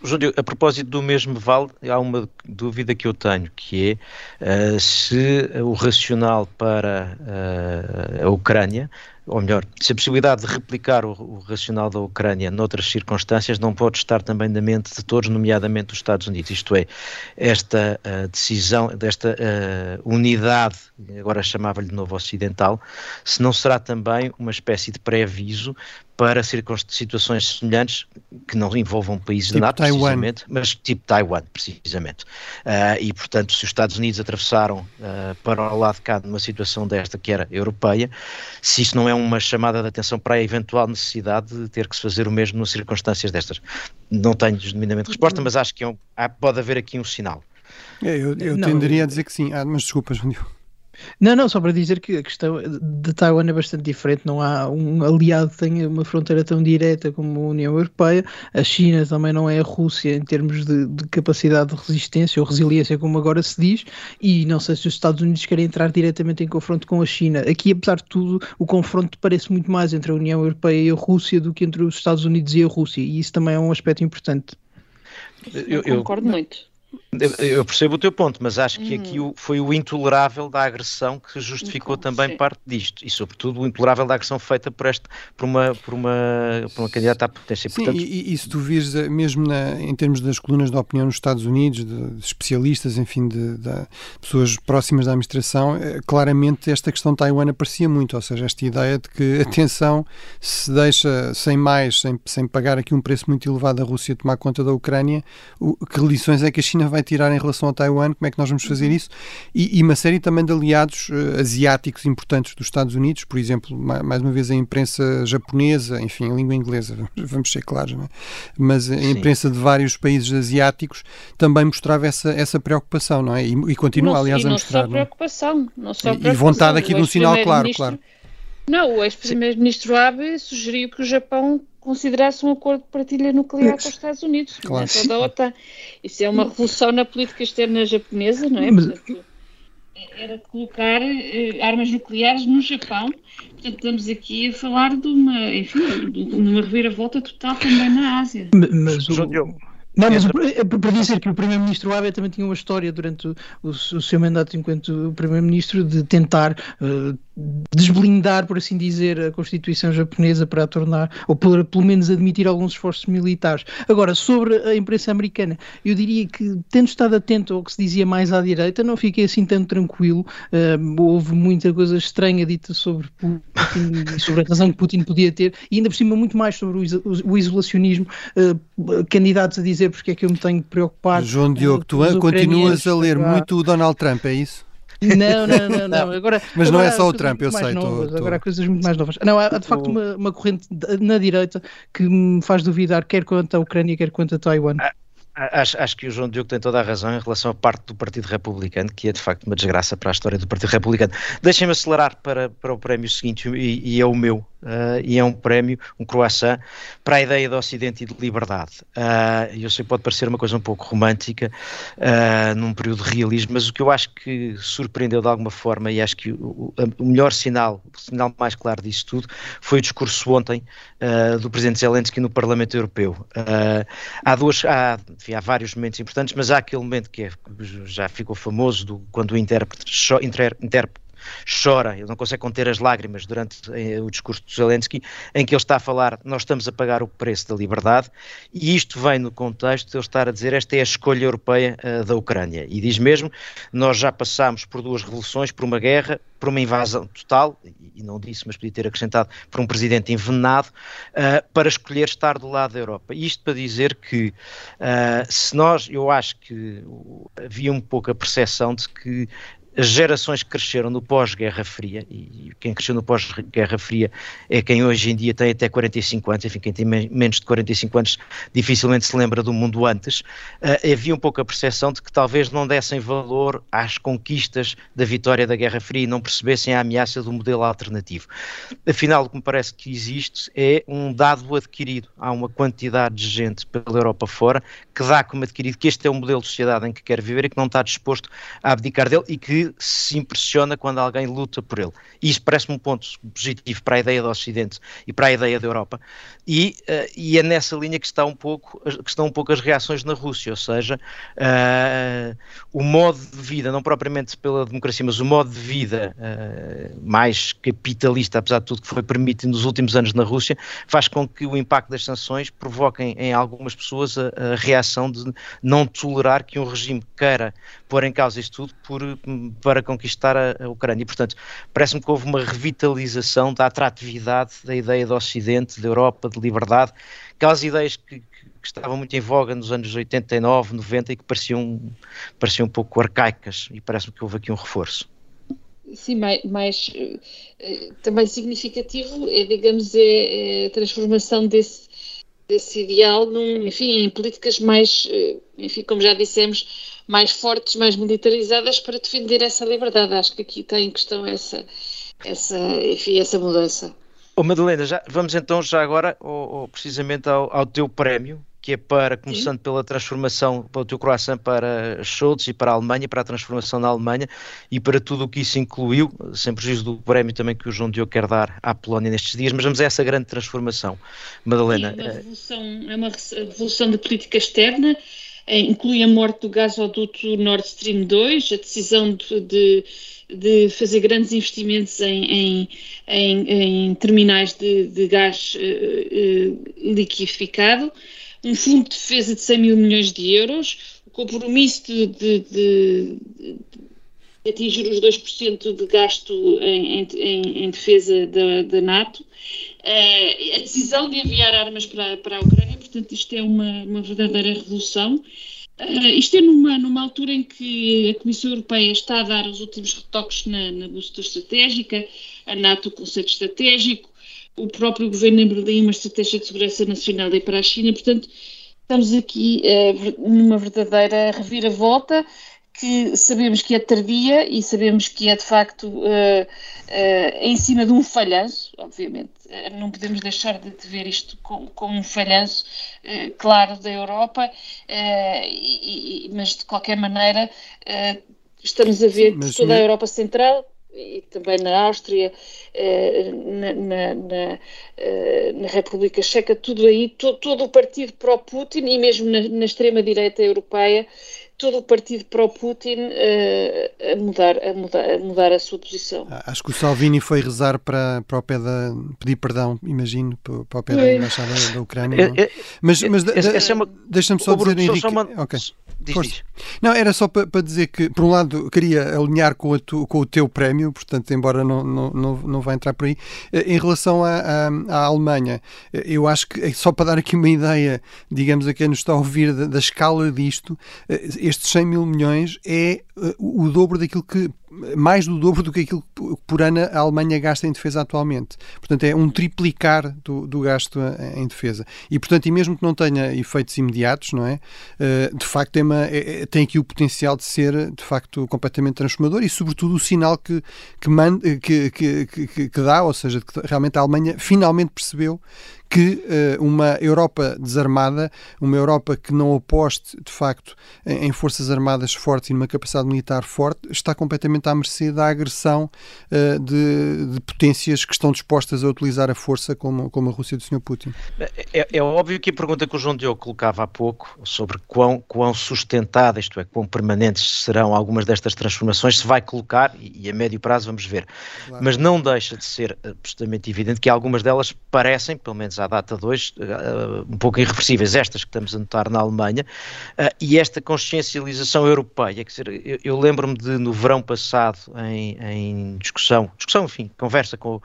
Júlio, a propósito do mesmo vale, há uma dúvida que eu tenho, que é uh, se o racional para uh, a Ucrânia ou melhor, se a possibilidade de replicar o, o, racional da Ucrânia noutras circunstâncias não pode estar também na mente de todos, nomeadamente dos Estados Unidos. Isto é, esta uh, decisão, desta unidade, agora chamava-lhe de novo ocidental, se não será também uma espécie de pré-aviso para situações semelhantes que não envolvam países tipo da NATO, Taiwan. precisamente, mas tipo Taiwan, precisamente. Uh, e, portanto, se os Estados Unidos atravessaram uh, para o lado de cá numa situação desta que era europeia, se isso não é um uma chamada de atenção para a eventual necessidade de ter que se fazer o mesmo nas circunstâncias destas. Não tenho genuinamente resposta, mas acho que é um, pode haver aqui um sinal. É, eu, eu tenderia a dizer que sim. Ah, mas desculpas, João não, não, só para dizer que a questão de Taiwan é bastante diferente. Não há um aliado que tenha uma fronteira tão direta como a União Europeia. A China também não é a Rússia em termos de, de capacidade de resistência ou resiliência, como agora se diz. E não sei se os Estados Unidos querem entrar diretamente em confronto com a China. Aqui, apesar de tudo, o confronto parece muito mais entre a União Europeia e a Rússia do que entre os Estados Unidos e a Rússia. E isso também é um aspecto importante. Eu, eu concordo muito. Eu percebo o teu ponto, mas acho que aqui uhum. foi o intolerável da agressão que justificou também sim. parte disto, e sobretudo o intolerável da agressão feita por, este, por, uma, por, uma, por uma candidata à potência. Sim, Portanto... e, e, se tu vires, eh, mesmo na, em termos das colunas de opinião nos Estados Unidos, de, de especialistas, enfim, de, de, pessoas próximas da administração, eh, claramente esta questão de Taiwan aparecia muito, ou seja, esta ideia de que, atenção, se deixa sem mais, sem, sem pagar aqui um preço muito elevado a Rússia tomar conta da Ucrânia, o, que lições é que a China vai tirar em relação a Taiwan, como é que nós vamos fazer isso, e, e uma série também de aliados uh, asiáticos importantes dos Estados Unidos, por exemplo, mais uma vez a imprensa japonesa, enfim, a língua inglesa, vamos ser claros, é? mas a Sim. imprensa de vários países asiáticos também mostrava essa, essa preocupação, não é? E, e continua, não, aliás, a mostrar. Não só preocupação, não só preocupação. E vontade aqui de um sinal claro, claro. Não, o ex-primeiro-ministro Abe sugeriu que o Japão considerasse um acordo de partilha nuclear com os Estados Unidos, claro. não é toda a OTAN. Isso é uma revolução na política externa japonesa, não é? Portanto, era colocar uh, armas nucleares no Japão. Portanto, estamos aqui a falar de uma, enfim, de uma reviravolta total também na Ásia. Mas, o, não, mas para dizer que o Primeiro-Ministro Abe também tinha uma história durante o, o, o seu mandato enquanto Primeiro-Ministro de tentar uh, desblindar, por assim dizer, a Constituição japonesa para a tornar, ou por, pelo menos admitir alguns esforços militares. Agora, sobre a imprensa americana, eu diria que, tendo estado atento ao que se dizia mais à direita, não fiquei assim tão tranquilo. Uh, houve muita coisa estranha dita sobre Putin e sobre a razão que Putin podia ter, e ainda por cima muito mais sobre o, isolacionismo, uh, candidatos a dizer porque é que eu me tenho que preocupar. João Diogo, tu continuas a ler muito o Donald Trump, é isso? Não, não, não, não. Agora, Mas agora não é só o Trump, eu sei. Novas, tô, Agora há coisas muito mais novas. Não, há, há de facto uma, uma corrente na direita que me faz duvidar quer quanto à Ucrânia, quer quanto a Taiwan. Ah, Acho, acho, que o João Diogo tem toda a razão em relação à parte do Partido Republicano, que é de facto uma desgraça para a história do Partido Republicano. Deixem-me acelerar para, para o prémio seguinte, e, e é o meu, uh, e é um prémio, um croissant, para a ideia do Ocidente e de liberdade. Uh, eu sei que pode parecer uma coisa um pouco romântica, uh, num período de realismo, mas o que eu acho que surpreendeu de alguma forma, e acho que o, o melhor sinal, o sinal mais claro disso tudo, foi o discurso ontem do Presidente Zelensky no Parlamento Europeu. há duas. Há, enfim, há vários momentos importantes, mas há aquele momento que é, já ficou famoso do, quando o intérprete, intérprete chora, ele não consegue conter as lágrimas durante eh, o discurso de Zelensky, em que ele está a falar, nós estamos a pagar o preço da liberdade, e isto vem no contexto de ele estar a dizer, esta é a escolha europeia uh, da Ucrânia, e diz mesmo, nós já passámos por duas revoluções, por uma guerra, por uma invasão total, e não disse, mas podia ter acrescentado, por um presidente envenenado, uh, para escolher estar do lado da Europa. Isto para dizer que, uh, se nós, eu acho que havia um pouco a percepção de que as gerações que cresceram no pós-Guerra Fria, e quem cresceu no pós-Guerra Fria é quem hoje em dia tem até 45 anos, enfim, quem tem menos de 45 anos dificilmente se lembra do mundo antes, uh, havia um pouco a percepção de que talvez não dessem valor às conquistas da vitória da Guerra Fria e não percebessem a ameaça do modelo alternativo. Afinal, o que me parece que existe é um dado adquirido. Há uma quantidade de gente pela Europa fora que dá como adquirido que este é o modelo de sociedade em que quer viver e que não está disposto a abdicar dele e que se impressiona quando alguém luta por ele. E isso parece-me um ponto positivo para a ideia do Ocidente e para a ideia da Europa. E, uh, e é nessa linha que, está um pouco, que estão um pouco as reações na Rússia, ou seja, uh, o modo de vida, não propriamente pela democracia, mas o modo de vida uh, mais capitalista, apesar de tudo que foi permitido nos últimos anos na Rússia, faz com que o impacto das sanções provoquem em algumas pessoas a, a reação de não tolerar que um regime queira pôr em causa isto tudo por para conquistar a, a Ucrânia. E, portanto, parece-me que houve uma revitalização da atratividade da ideia do Ocidente, da Europa, de liberdade, aquelas ideias que, que estavam muito em voga nos anos 89, 90 e que pareciam, pareciam um pouco arcaicas, e parece-me que houve aqui um reforço. sim, mais, mais uh, também significativo é, digamos, é, é, a transformação desse, desse ideal num, enfim, em políticas mais, uh, enfim, como já dissemos, mais fortes, mais militarizadas para defender essa liberdade. Acho que aqui tem em questão essa, essa, enfim, essa mudança. Oh, Madalena, já, vamos então já agora ou, precisamente ao, ao teu prémio, que é para, começando Sim. pela transformação, para o teu croissant para Schultz e para a Alemanha, para a transformação na Alemanha e para tudo o que isso incluiu, sem prejuízo do prémio também que o João Diogo quer dar à Polónia nestes dias, mas vamos a essa grande transformação. Madalena. Sim, é, uma revolução, é uma revolução de política externa, inclui a morte do gasoduto Nord Stream 2, a decisão de, de de fazer grandes investimentos em, em, em, em terminais de, de gás uh, um fundo de defesa de 100 mil milhões de euros, o compromisso de atingir os 2% de gasto em, em, em defesa da, da NATO, uh, a decisão de enviar armas para, para a Ucrânia, portanto, isto é uma, uma verdadeira revolução. Uh, isto é numa, numa altura em que a Comissão Europeia está a dar os últimos retoques na, na bússola estratégica, a NATO o conceito estratégico, o próprio governo em Berlim uma estratégia de segurança nacional e para a China, portanto estamos aqui uh, numa verdadeira reviravolta que sabemos que é tardia e sabemos que é de facto uh, em cima de um falhanço, obviamente. Uh, não podemos deixar de, de ver isto como, como um falhanço claro da Europa, e, mas de qualquer maneira estamos a ver Sim, que toda a Europa Central e também na Áustria, na, na, na, na, República Checa, tudo aí, to, todo o partido pró-Putin e mesmo na, na extrema-direita europeia todo o partido pró-Putin uh, a, mudar, a, mudar, a mudar a sua posição. Acho que o Salvini foi rezar para, para o pé da. pedir perdão, imagino, para o pé da embaixada da Ucrânia. É, é, mas mas é deixa-me só dizer, Henrique. Só uma... okay. Diz, diz. Não, era só para, para dizer que, por um lado, queria alinhar com, tu, com o teu prémio, portanto, embora não, não, não, não vá entrar por aí. Eh, em relação à, Alemanha, eh, eu acho que, só para dar aqui uma ideia, digamos, a quem nos está a ouvir da, da escala disto, estes 100 mil milhões é o dobro daquilo que mais do dobro do que aquilo que por ano a Alemanha gasta em defesa atualmente. Portanto, é um triplicar do, do gasto em defesa. E, portanto, e mesmo que não tenha efeitos imediatos, não é? Eh, de facto, tem, uma, é, é, tem aqui o potencial de ser, de facto, completamente transformador e, sobretudo, o sinal que, que, manda, que, que, que, que dá, ou seja, que realmente a Alemanha finalmente percebeu que uh, uma Europa desarmada, uma Europa que não aposte de facto em, em, forças armadas fortes e numa capacidade militar forte, está completamente à mercê da agressão uh, de, de, potências que estão dispostas a utilizar a força como, como a Rússia do Sr. Putin. É, é, óbvio que a pergunta que o João Diogo colocava há pouco sobre quão, quão sustentada, isto é, quão permanentes serão algumas destas transformações, se vai colocar, e, e a médio prazo vamos ver. Claro. Mas não deixa de ser absolutamente evidente que algumas delas parecem, pelo menos à data 2, uh, eh, um pouco irreversíveis, estas que estamos a notar na Alemanha, uh, e esta consciencialização europeia, quer dizer, eu, eu lembro-me de no verão passado, em, em discussão, discussão, enfim, conversa com,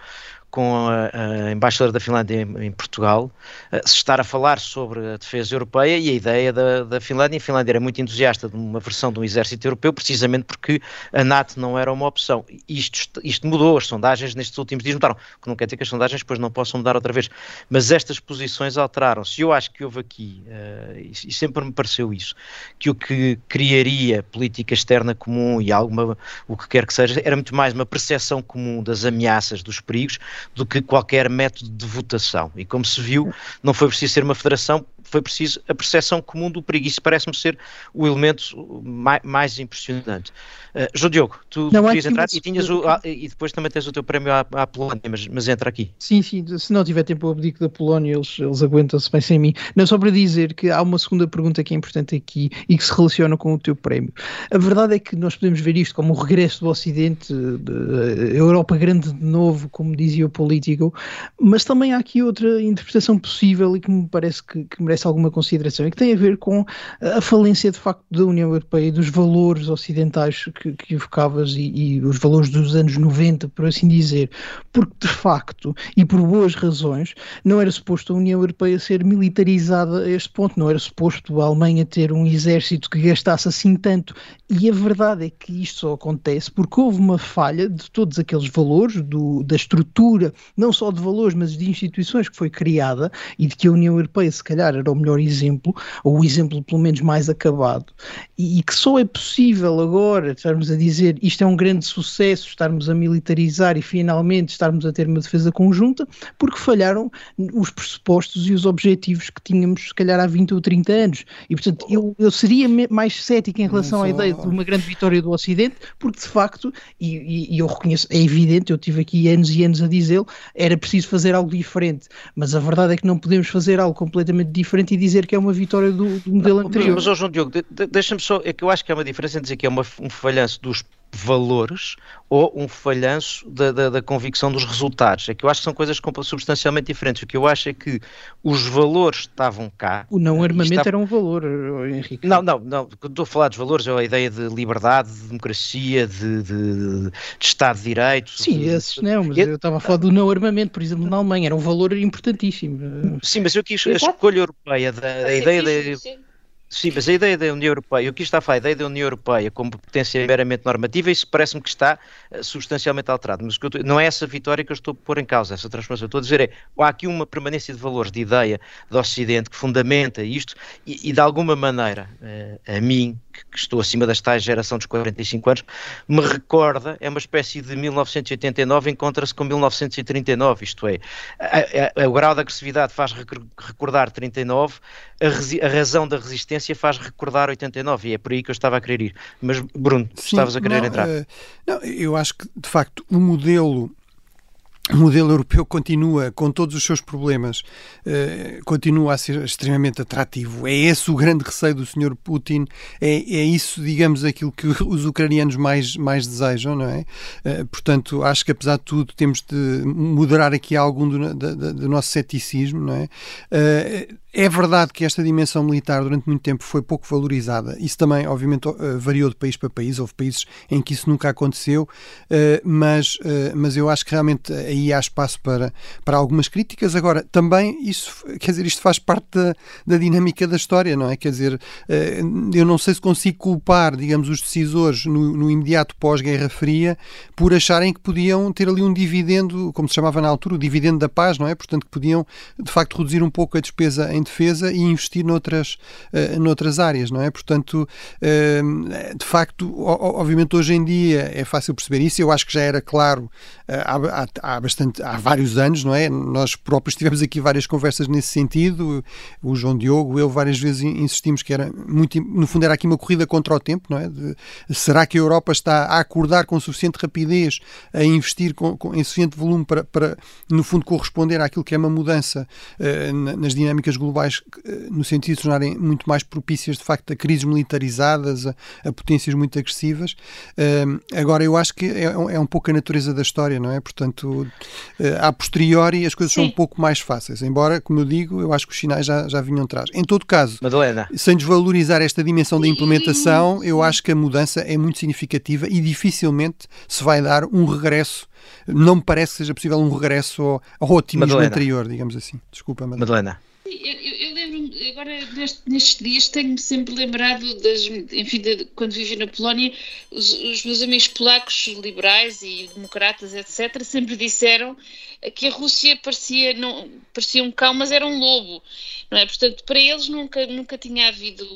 com a, a embaixadora da Finlândia em, em Portugal, uh, se estar a falar sobre a defesa europeia e a ideia da, da Finlândia. A Finlândia era muito entusiasta de uma versão de um exército europeu, precisamente porque a NATO não era uma opção. Isto, isto mudou, as sondagens nestes últimos dias mudaram, que não quer dizer que as sondagens depois não possam mudar outra vez, mas estas posições alteraram-se. Eu acho que houve aqui, uh, e sempre me pareceu isso, que o que criaria política externa comum e alguma, o que quer que seja, era muito mais uma percepção comum das ameaças, dos perigos, do que qualquer método de votação. E como se viu, não foi preciso ser uma federação, foi preciso a percepção comum do perigo. Isso parece-me ser o elemento mais, mais impressionante. Uh, João Diogo, tu não, querias entrar e, tinhas o, ah, e depois também tens o teu prémio à, à Polónia, mas, mas, entra aqui. Sim, sim, se não tiver tempo eu abdico da Polónia, eles, eles aguentam-se bem sem mim. Não, só para dizer que há uma segunda pergunta que é importante aqui e que se relaciona com o teu prémio. A verdade é que nós podemos ver isto como o regresso do Ocidente, a Europa grande de novo, como dizia o político, mas também há aqui outra interpretação possível e que me parece que, que merece merece alguma consideração e que tem a ver com a falência de facto da União Europeia e dos valores ocidentais que, que evocavas e, e, os valores dos anos 90, por assim dizer, porque de facto e por boas razões não era suposto a União Europeia ser militarizada a este ponto, não era suposto a Alemanha ter um exército que gastasse assim tanto. E a verdade é que isto só acontece porque houve uma falha de todos aqueles valores, do, da estrutura, não só de valores, mas de instituições que foi criada e de que a União Europeia, se calhar, era o melhor exemplo, ou o exemplo pelo menos mais acabado, e, e que só é possível agora estarmos a dizer isto é um grande sucesso, estarmos a militarizar e finalmente estarmos a ter uma defesa conjunta, porque falharam os pressupostos e os objetivos que tínhamos, se calhar, há 20 ou 30 anos. E, portanto, eu, eu seria mais cético em relação à ideia de uma grande vitória do Ocidente, porque de facto, e, e, e eu reconheço, é evidente, eu tive aqui anos e anos a dizê-lo, era preciso fazer algo diferente, mas a verdade é que não podemos fazer algo completamente diferente e dizer que é uma vitória do, do modelo não, anterior. Mas, mas João Diogo, de, deixa-me só, é que eu acho que há uma diferença em dizer que é uma, um falhanço dos valores ou um falhanço da, da, da, convicção dos resultados. É que eu acho que são coisas substancialmente diferentes. O que eu acho é que os valores estavam cá. O não armamento era um valor, Henrique. Não, não, não. Estou a falar dos valores, é a ideia de liberdade, de democracia, de, de, de Estado de Direito. Sim, de, esses não, mas eu estava a falar do não armamento, por exemplo, na Alemanha. Era um valor importantíssimo. Sim, mas eu quis a escolha europeia, da, da ideia de. Sim, mas a ideia da União Europeia, o que está a falar, a ideia da União Europeia como potência meramente normativa, isso parece-me que está uh, substancialmente alterado. Mas não é essa vitória que eu estou a pôr em causa, essa transformação. Estou a dizer é, há aqui uma permanência de valores, de ideia do Ocidente que fundamenta isto e, e de alguma maneira, uh, a mim, que, estou acima das tais geração dos 45 anos, me recorda, é uma espécie de 1989 encontra-se com 1939, isto é, a, a, a, o grau de agressividade faz recordar 39, a, a razão da resistência faz recordar 89 e é por aí que eu estava a querer ir. Mas, Bruno, Sim, estavas a querer não, entrar. Uh, não, eu acho que, de facto, o modelo o modelo europeu continua, com todos os seus problemas, uh, continua a ser extremamente atrativo. É esse o grande receio do Sr. Putin, é, é isso, digamos, aquilo que os ucranianos mais, mais desejam, não é? Uh, portanto, acho que apesar de tudo temos de moderar aqui algum do, do, do nosso ceticismo, não é? Uh, é verdade que esta dimensão militar durante muito tempo foi pouco valorizada. Isso também, obviamente, eh, variou de país para país. Houve países em que isso nunca aconteceu, eh, mas, eh, mas eu acho que realmente aí há espaço para, para algumas críticas. Agora, também isso, quer dizer, isto faz parte da, da dinâmica da história, não é? Quer dizer, eu não sei se consigo culpar, digamos, os decisores no, no imediato pós-Guerra Fria por acharem que podiam ter ali um dividendo, como se chamava na altura, o dividendo da paz, não é? Portanto, que podiam, de facto, reduzir um pouco a despesa em defesa e investir noutras, uh, noutras áreas, não é? Portanto, uh, de facto, obviamente hoje em dia é fácil perceber isso, eu acho que já era claro uh, há, há, bastante, há vários anos, não é? Nós próprios tivemos aqui várias conversas nesse sentido, o João Diogo, eu várias vezes insistimos que era muito, no fundo era aqui uma corrida contra o tempo, não é? De, será que a Europa está a acordar com suficiente rapidez, a investir com, com, em suficiente volume para, para, no fundo, corresponder àquilo que é uma mudança nas dinâmicas globais globais eh, no sentido de tornarem muito mais propícias de facto a crises militarizadas, a, a potências muito agressivas. Uh, agora, eu acho que é, é, um pouco a natureza da história, não é? Portanto, uh, a posteriori as coisas Sim. são um pouco mais fáceis, embora, como eu digo, eu acho que os sinais já, já vinham atrás. Em todo caso, Madalena. sem desvalorizar esta dimensão da implementação, eu acho que a mudança é muito significativa e dificilmente se vai dar um regresso não me parece que seja possível um regresso ao, ao otimismo Madalena. anterior, digamos assim. Desculpa, Madalena. Madalena. Eu, eu lembro-me, agora neste, nestes dias tenho-me sempre lembrado das, enfim, de, quando vivi na Polónia, os, os, meus amigos polacos liberais e democratas, etc., sempre disseram que a Rússia parecia, não, parecia um cão, mas era um lobo, não é? Portanto, para eles nunca, nunca tinha havido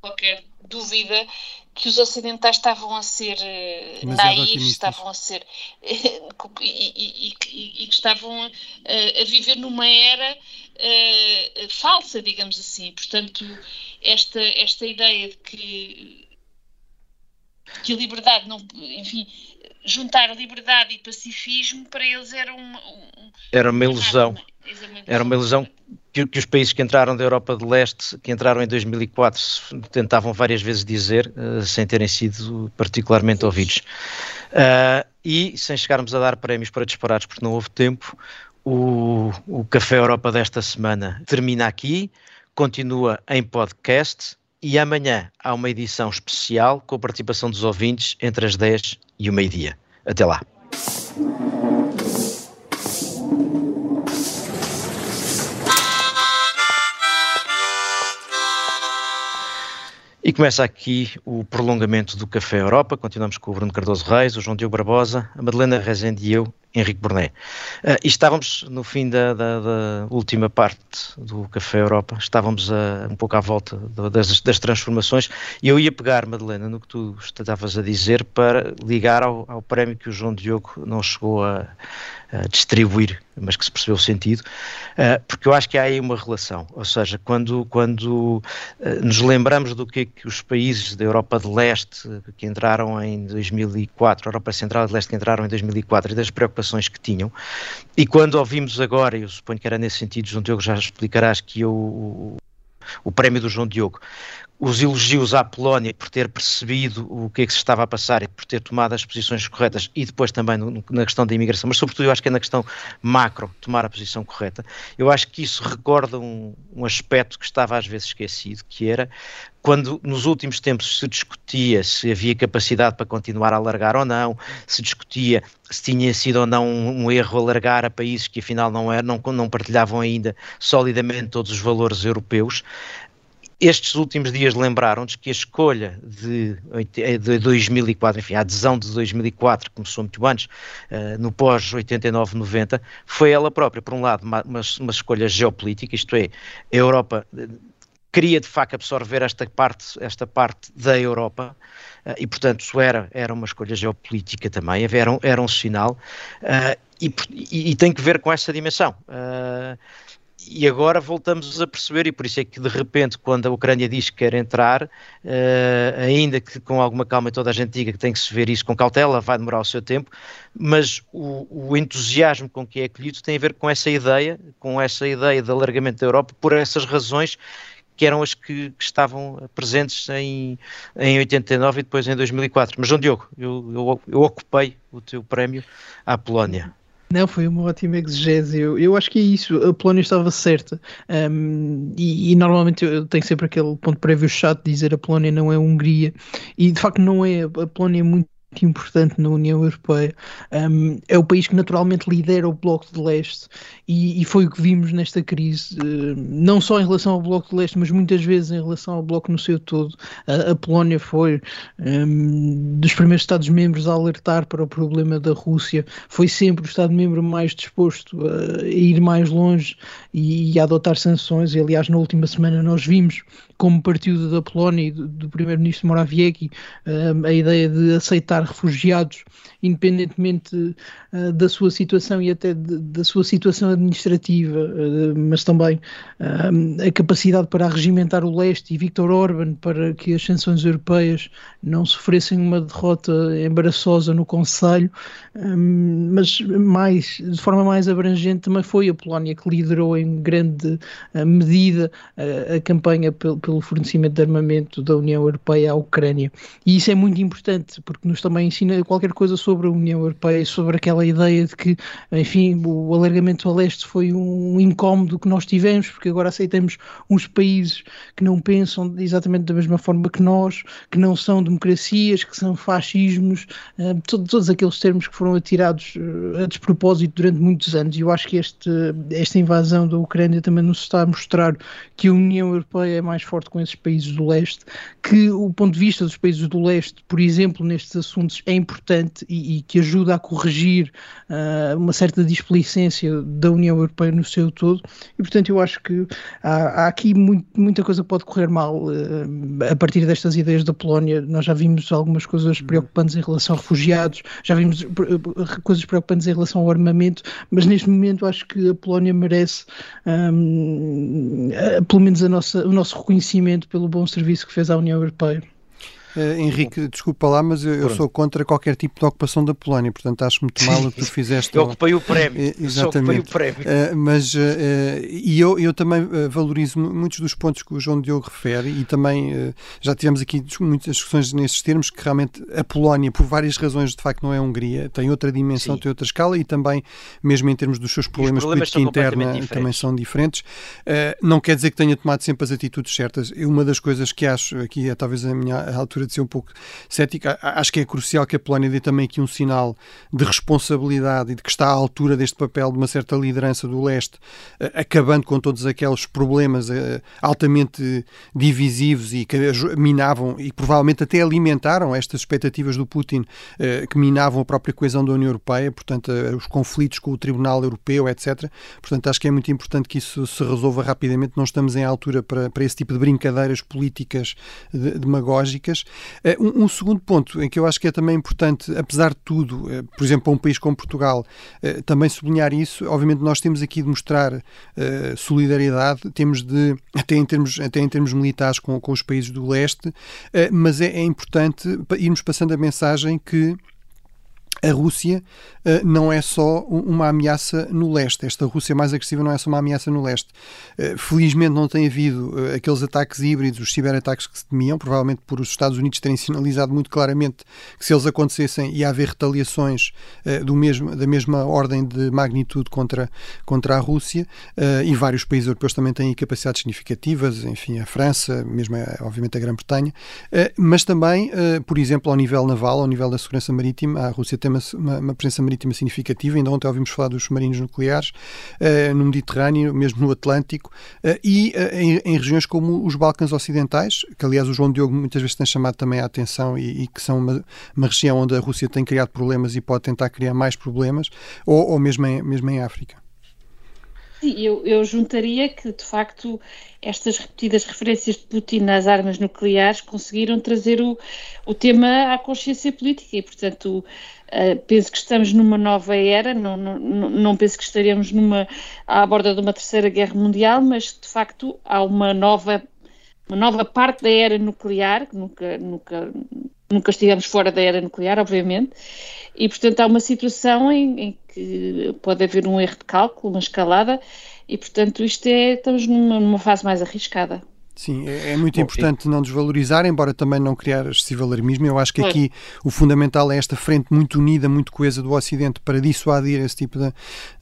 qualquer dúvida que os ocidentais estavam a ser uh, naivos, estavam a ser uh, e, e, e, e, que estavam uh, a viver numa era uh, falsa, digamos assim. Portanto, esta, esta ideia de que, que a liberdade não. Enfim, juntar liberdade e pacifismo para eles era uma. Um, era uma ilusão. Era uma ilusão que, que, os países que entraram da Europa de Leste, que entraram em 2004, tentavam várias vezes dizer, uh, sem terem sido particularmente ouvidos. Uh, e, sem chegarmos a dar prémios para disparados, porque não houve tempo, o, o Café Europa desta semana termina aqui continua em podcast e amanhã há uma edição especial com a participação dos ouvintes entre as 10 e o meio-dia. Até lá. E começa aqui o prolongamento do Café Europa. Continuamos com o Bruno Cardoso Reis, o João Diogo Barbosa, a Madalena Rezende e eu, Henrique Borné. Uh, e estávamos no fim da, da, da, última parte do Café Europa, estávamos a, um pouco à volta das, das, transformações. E eu ia pegar, Madalena, no que tu estavas a dizer para ligar ao, ao prémio que o João Diogo não chegou a, distribuir, mas que se percebeu o sentido, uh, porque eu acho que há aí uma relação, ou seja, quando, quando uh, nos lembramos do que é que os países da Europa de Leste que entraram em 2004, a Europa Central e de Leste que entraram em 2004 e das preocupações que tinham, e quando ouvimos agora, eu suponho que era nesse sentido, João Diogo já explicarás que eu, o, o prémio do João Diogo, os elogios à Polónia por ter percebido o que é que se estava a passar e por ter tomado as posições corretas e depois também no, na questão da imigração, mas sobretudo eu acho que é na questão macro tomar a posição correta. Eu acho que isso recorda um, um aspecto que estava às vezes esquecido, que era quando nos últimos tempos se discutia se havia capacidade para continuar a alargar ou não, se discutia se tinha sido ou não um, um erro alargar a países que afinal não, era, não, não partilhavam ainda solidamente todos os valores europeus, estes últimos dias lembraram-nos que a escolha de, de 2004, enfim, a adesão de 2004, começou muito antes, uh, no pós-89-90, foi ela própria, por um lado, uma, uma, uma, escolha geopolítica, isto é, a Europa eh, queria de facto absorver esta parte, esta parte da Europa, uh, e portanto isso era, era uma escolha geopolítica também, era, um, era um sinal, uh, e, e, e, tem que ver com essa dimensão. Uh, e agora voltamos a perceber, e por isso é que de repente, quando a Ucrânia diz que quer entrar, uh, ainda que com alguma calma toda a gente diga que tem que se ver isso com cautela, vai demorar o seu tempo, mas o, o entusiasmo com que é acolhido tem a ver com essa ideia, com essa ideia de alargamento da Europa, por essas razões que eram as que, que estavam presentes em, em 89 e depois em 2004. Mas, João Diogo, eu, eu, eu ocupei o teu prémio à Polónia. Não, foi uma ótima exegese. Eu, eu acho que é isso. A Polónia estava certa. Um, e, e, normalmente eu tenho sempre aquele ponto prévio chato de dizer a Polónia não é a Hungria. E de facto não é. A Polónia é muito importante na União Europeia. Um, é o país que naturalmente lidera o Bloco de Leste e, e foi o que vimos nesta crise, uh, não só em relação ao Bloco de Leste, mas muitas vezes em relação ao Bloco no seu todo. A, a Polónia foi um, dos primeiros Estados-membros a alertar para o problema da Rússia, foi sempre o Estado-membro mais disposto a, a ir mais longe e, e, a adotar sanções. E, aliás, na última semana nós vimos como partido da Polónia e do, do primeiro-ministro Morawiecki um, a ideia de aceitar refugiados, independentemente uh, da sua situação e até de, da sua situação administrativa, uh, mas também uh, a capacidade para regimentar o leste e Viktor Orban para que as sanções europeias não sofressem uma derrota embaraçosa no Conselho, mas mais, de forma mais abrangente também foi a Polónia que liderou em grande medida a campanha pelo, pelo fornecimento de armamento da União Europeia à Ucrânia. E isso é muito importante porque nos também ensina qualquer coisa sobre a União Europeia e sobre aquela ideia de que, enfim, o alargamento a leste foi um incómodo que nós tivemos, porque agora aceitamos uns países que não pensam exatamente da mesma forma que nós, que não são democracias, que são fascismos, uh, todos aqueles termos que foram atirados uh, a despropósito durante muitos anos. E eu acho que este, esta invasão da Ucrânia também nos está a mostrar que a União Europeia é mais forte com esses países do leste, que o ponto de vista dos países do leste, por exemplo, nestes assuntos é importante e, e que ajuda a corrigir uh, uma certa displicência da União Europeia no seu todo. E portanto eu acho que há, há aqui muito, muita coisa que pode correr mal uh, a partir destas ideias da Polónia. Nós já vimos algumas coisas uhum. preocupantes em relação a refugiados já vimos coisas preocupantes em relação ao armamento mas neste momento acho que a Polónia merece um, pelo menos a nossa, o nosso reconhecimento pelo bom serviço que fez à União Europeia Uh, Henrique, desculpa lá, mas eu, eu, sou contra qualquer tipo de ocupação da Polónia, portanto acho muito mal o que tu fizeste. eu ocupei o prémio. Uh, exatamente. o prémio. Uh, mas, e eu, eu também valorizo muitos dos pontos que o João Diogo refere e também já tivemos aqui muitas discussões nesses termos que realmente a Polónia, por várias razões, de facto não é a Hungria, tem outra dimensão, Sim. tem outra escala e também, mesmo em termos dos seus problemas, problemas política interna, também são diferentes. não quer dizer que tenha tomado sempre as atitudes certas. Uma das coisas que acho, aqui é talvez a minha altura de ser um pouco cética, acho que é crucial que a Polónia dê também aqui um sinal de responsabilidade e de que está à altura deste papel de uma certa liderança do leste, eh, acabando com todos aqueles problemas eh, altamente divisivos e que minavam e provavelmente até alimentaram estas expectativas do Putin eh, que minavam a própria coesão da União Europeia, portanto, os conflitos com o Tribunal Europeu, etc. Portanto, acho que é muito importante que isso se resolva rapidamente. Não estamos em altura para, para esse tipo de brincadeiras políticas demagógicas. Eh, um, um, segundo ponto em que eu acho que é também importante, apesar de tudo, eh, por exemplo, para um país como Portugal, eh, também sublinhar isso. Obviamente, nós temos aqui de mostrar solidariedade, temos de, até em termos, até em termos militares, com, com os países do leste, mas é, é importante irmos passando a mensagem que a Rússia uh, não é só uma ameaça no leste. Esta Rússia mais agressiva não é só uma ameaça no leste. Uh, felizmente não tem havido uh, aqueles ataques híbridos, os ciberataques que se temiam, provavelmente por os Estados Unidos terem sinalizado muito claramente que se eles acontecessem ia haver retaliações do mesmo, da mesma ordem de magnitude contra, contra a Rússia e vários países europeus também têm capacidades significativas, enfim, a França, mesmo obviamente a Grã-Bretanha, mas também, por exemplo, ao nível naval, ao nível da segurança marítima, a Rússia tem uma, uma, presença marítima significativa. Ainda ontem ouvimos falar dos submarinos nucleares uh, no Mediterrâneo, mesmo no Atlântico, uh, e uh, em, em, regiões como os Balcãs Ocidentais, que aliás o João Diogo muitas vezes tem chamado também a atenção e, e que são uma, uma, região onde a Rússia tem criado problemas e pode tentar criar mais problemas, ou, ou mesmo, em, mesmo em África. Eu, eu juntaria que, de facto, estas repetidas referências de Putin às armas nucleares conseguiram trazer o, o tema à consciência política e, portanto, uh, penso que estamos numa nova era, não, não, não penso que estaremos numa, à borda de uma terceira guerra mundial, mas, de facto, há uma nova, uma nova parte da era nuclear, que nunca, nunca, nunca estivemos fora da era nuclear, obviamente, e, portanto, há uma situação em, em que pode haver um erro de cálculo, uma escalada, e, portanto, isto é, estamos numa, numa fase mais arriscada. Sim, é, é muito Bom, importante e... não desvalorizar, embora também não criar excessivo alarmismo. Eu acho que aqui o fundamental é esta frente muito unida, muito coesa do Ocidente para dissuadir esse tipo de,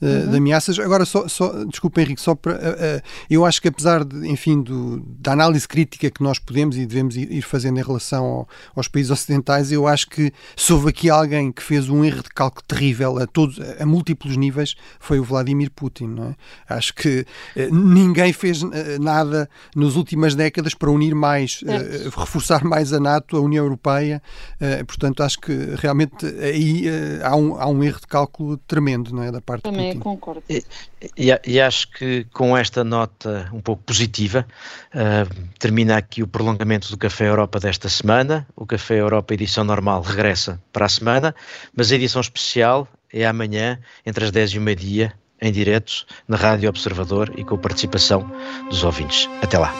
uhum. de ameaças. Agora, só, só desculpa, Henrique, só para. Uh, uh, eu acho que apesar de, enfim, do, da análise crítica que nós podemos e devemos ir, fazendo em relação ao, aos países ocidentais, eu acho que se houve aqui alguém que fez um erro de cálculo terrível a todos, a múltiplos níveis, foi o Vladimir Putin, não é? Acho que uh, ninguém fez nada nos últimos últimas décadas para unir mais, uh, reforçar mais a NATO, a União Europeia. Uh, portanto, acho que realmente aí uh, há, um, há um erro de cálculo tremendo não é, da parte Também de Putin. concordo. E, e, e, acho que com esta nota um pouco positiva, termina aqui o prolongamento do Café Europa desta semana. O Café Europa edição normal regressa para a semana, mas a edição especial é amanhã, entre as 10 e o meio-dia, em direto na Rádio Observador e com a participação dos ouvintes. Até lá.